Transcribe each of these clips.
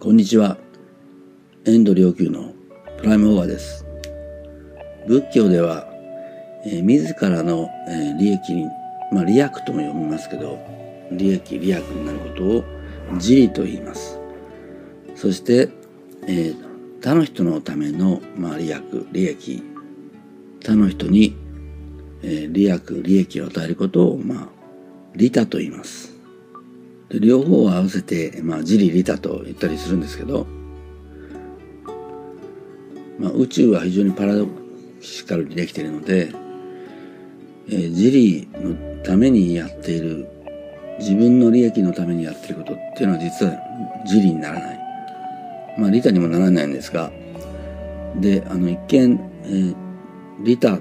こんにちは。遠藤良久のプライムオーバーです。仏教では、えー、自らの、えー、利益に、まあ利益とも読みますけど、利益、利益になることを自利と言います。そして、えー、他の人のための、まあ、利益、利益、他の人に、えー、利益、利益を与えることを、まあ、利他と言います。で両方を合わせて、まあ、自利利他と言ったりするんですけど、まあ、宇宙は非常にパラドキシカルにできているので、えー、自利のためにやっている自分の利益のためにやっていることっていうのは実は自利にならない。まあ利他にもならないんですが、で、あの一見、えー、利他、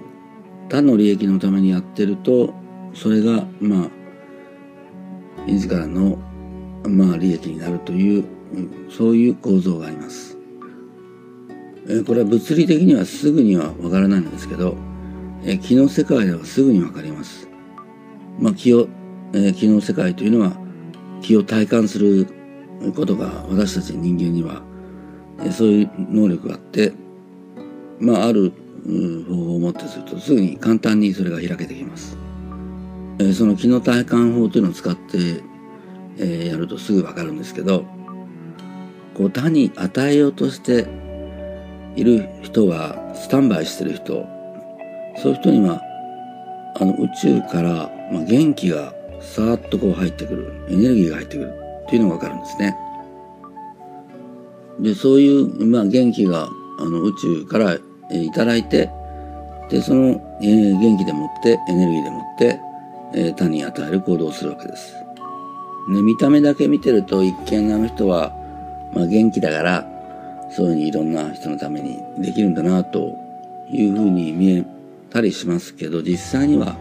他の利益のためにやってると、それが、まあ、自らの、まあ、利益になるという、そういう構造があります。えこれは物理的にはすぐにはわからないんですけど、え気の世界ではすぐにわかります。まあ、気を、え気の世界というのは気を体感することが私たち人間には、えそういう能力があって、まあ、ある方法をもってするとすぐに簡単にそれが開けてきます。えその気の体感法というのを使って、えやるとすぐわかるんですけどこう他に与えようとしている人はスタンバイしてる人そういう人にはあの宇宙から、まあ、元気がさーっとこう入ってくるエネルギーが入ってくるっていうのがわかるんですね。でそういう、まあ、元気があの宇宙から、えー、いただいてでその、えー、元気でもってエネルギーでもってえ、他に与える行動をするわけです。ね、見た目だけ見てると一見あの人は、まあ、元気だからそういうふうにいろんな人のためにできるんだなというふうに見えたりしますけど実際には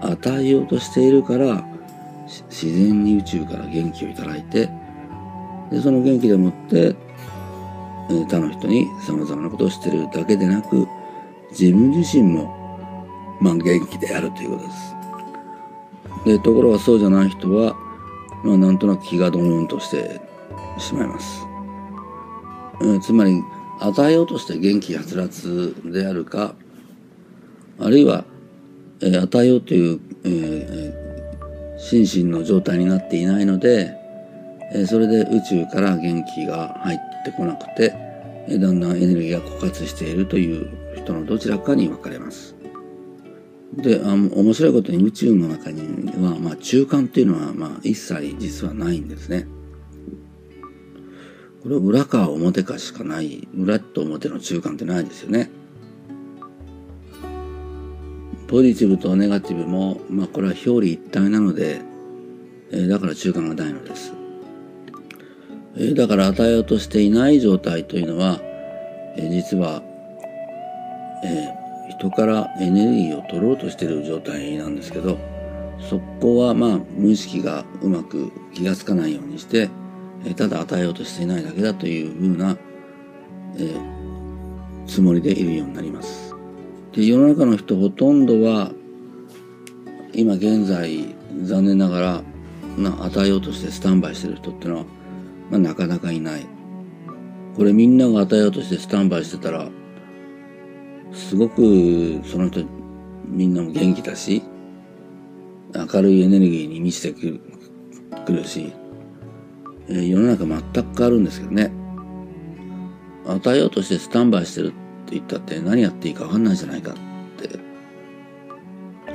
与えようとしているから自然に宇宙から元気をいただいてでその元気でもって他の人に様々なことをしてるだけでなく自分自身もまあ元気であるということです。でところがそうじゃない人は、まあ、なんとなく気がドーンとしてしまいます、うん、つまり与えようとして元気はつらつであるかあるいは、えー、与えようという、えー、心身の状態になっていないので、えー、それで宇宙から元気が入ってこなくて、えー、だんだんエネルギーが枯渇しているという人のどちらかに分かれます。であ面白いことに宇宙の中には、まあ、中間っていうのは、まあ、一切実はないんですね。これ裏か表かしかない裏と表の中間ってないですよね。ポジティブとネガティブも、まあ、これは表裏一体なので、えー、だから中間がないのです。えー、だから与えようとしていない状態というのは、えー、実は、えー、人からエネルギーを取ろうとしてる状態なんですけどそこはまあ無意識がうまく気が付かないようにしてただ与えようとしていないだけだというふうな、えー、つもりでいるようになります。で世の中の人ほとんどは今現在残念ながらな与えようとしてスタンバイしてる人ってのは、まあ、なかなかいない。これみんなが与えようとしてスタンバイしてたらすごくその人みんなも元気だし明るいエネルギーに満ちてくるし、えー、世の中全く変わるんですけどね。与えようとしてスタンバイしてるって言ったって何やっていいか分かんないじゃないかって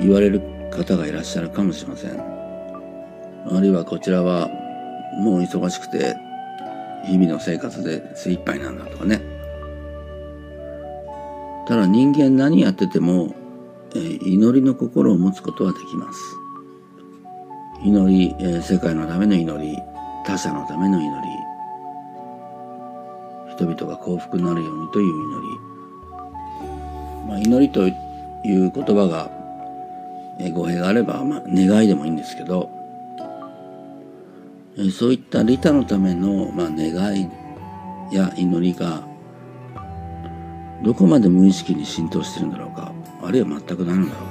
言われる方がいらっしゃるかもしれません。あるいはこちらはもう忙しくて日々の生活で精一杯なんだとかね。ただ人間何やってても、えー、祈りの心を持つことはできます。祈り、えー、世界のための祈り、他者のための祈り、人々が幸福になるようにという祈り。まあ、祈りという言葉が、えー、語弊があれば、まあ、願いでもいいんですけど、えー、そういった利他のための、まあ、願いや祈りがどこまで無意識に浸透してるんだろうか？あるいは全くないのだろう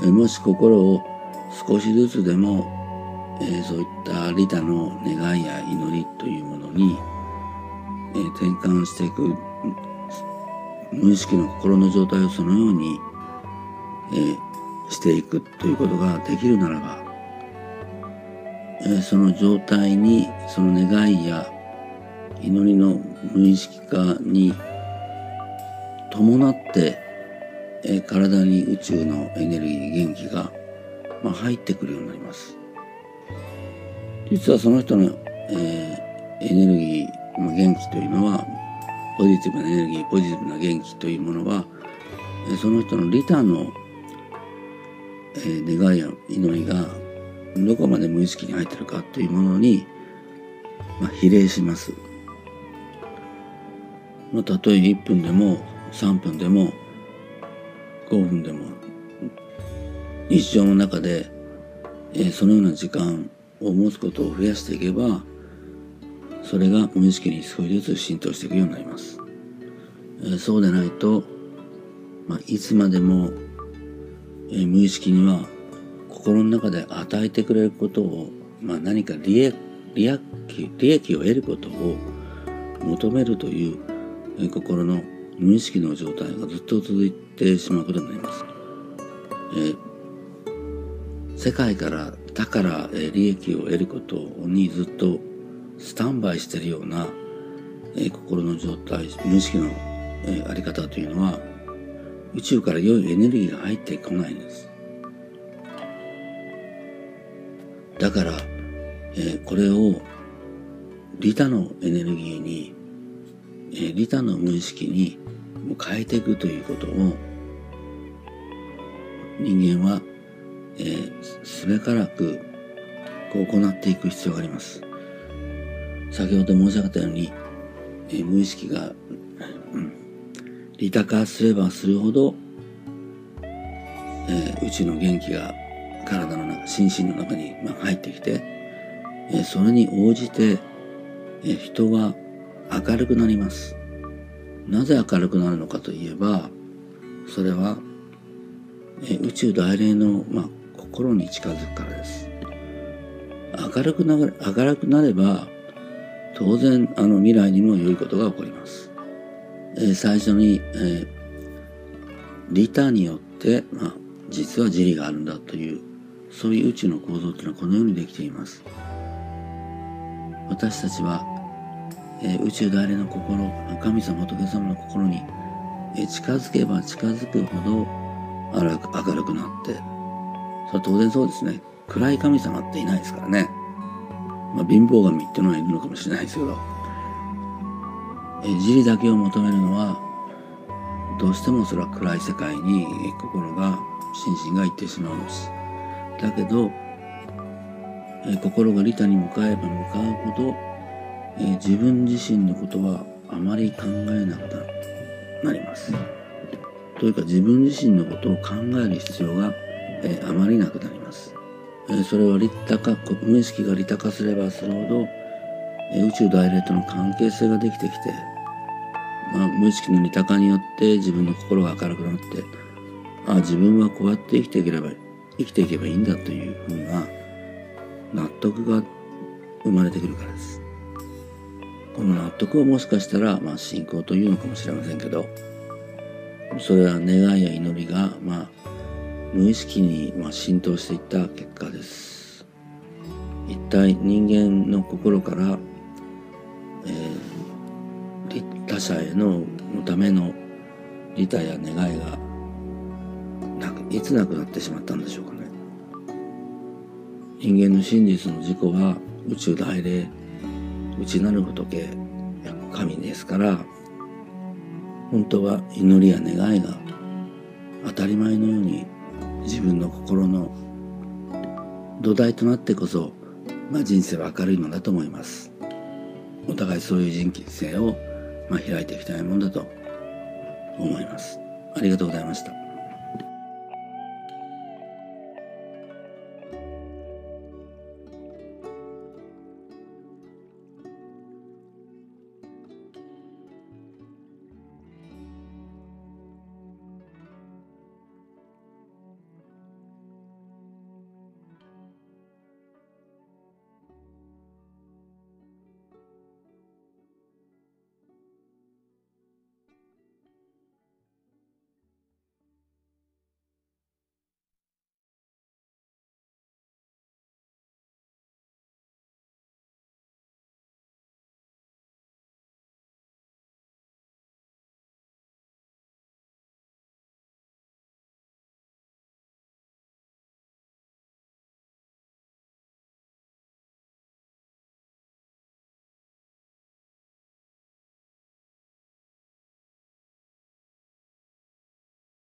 か？えもし心を少しずつでもえー、そういった利他の願いや祈りというものに、えー、転換していく無意識の心の状態をそのように、えー、していくということができるならば、え、その状態にその願いや祈りの無意識化に伴って、え、体に宇宙のエネルギー元気が、まあ、入ってくるようになります。実はその人の、えー、エネルギー、まあ、元気というのはポジティブなエネルギーポジティブな元気というものはその人の利他の、えー、願いや祈りがどこまで無意識に入ってるかというものに、まあ、比例します。まあ、たとえ1分でも3分でも5分でも日常の中で、えー、そのような時間を持つことを増やしていけばそれが無意識に少しずつ浸透していくようになります、えー、そうでないと、まあ、いつまでも、えー、無意識には心の中で与えてくれることを、まあ、何か利益利益を得ることを求めるという、心の無意識の状態がずっと続いてしまうことになります。え、世界からだから、え、利益を得ることにずっとスタンバイしているような、え、心の状態無意識の、え、あり方というのは宇宙から良いエネルギーが入ってこないんですだから、え、これを利他のエネルギーに、え、利他の無意識に変えていくということを人間は、えー、すべからくこう行っていく必要があります。先ほど申し上げたように、えー、無意識が、うん、利他化すればするほど、えー、宇宙の元気が体の中、心身の中に、まあ、入ってきて、えー、それに応じて、えー、人は明るくなります。なぜ明るくなるのかといえば、それは、え、宇宙大霊の、まあ、心に近づくからです。明るくな明るくなれば、当然あの未来にも良いことが起こります。えー、最初に、えー、リターによって、まあ、実は自利があるんだというそういう宇宙の構造というのはこのようにできています。私たちは、え、宇宙大霊の心神様仏様の心に、え、近づけば近づくほど明るくなってそれは当然そうですね。暗い神様っていないですからね。まあ、貧乏神っていうのはいるのかもしれないですけど、え自利だけを求めるのはどうしてもそれは暗い世界に心が心身がいってしまうんです。だけど、え心が利他に向かえば向かうほど、え自分自身のことはあまり考えなくなります。というか自分自身のことを考える必要が、えあまりなくなります。えそれは利他化無意識が利他化すればするほどえ宇宙大霊との関係性ができてきて、まあ、無意識の利他化によって自分の心が明るくなってあ自分はこうやって生きていければ生きていけばいいんだというふうな納得が生まれてくるからです。この納得はもしかしたら、まあ、信仰というのかもしれませんけどそれは願いや祈りが、まあ、無意識にまあ浸透していった結果です。一体人間の心から、えー、他者へのための利他や願いがなくいつなくなってしまったんでしょうかね。人間の真実の自己は宇宙大霊内なる仏神ですから本当は祈りや願いが当たり前のように自分の心の土台となってこそ、まあ、人生は明るいのだと思います。お互いそういう人生を、まあ、開いていきたいものだと思います。ありがとうございました。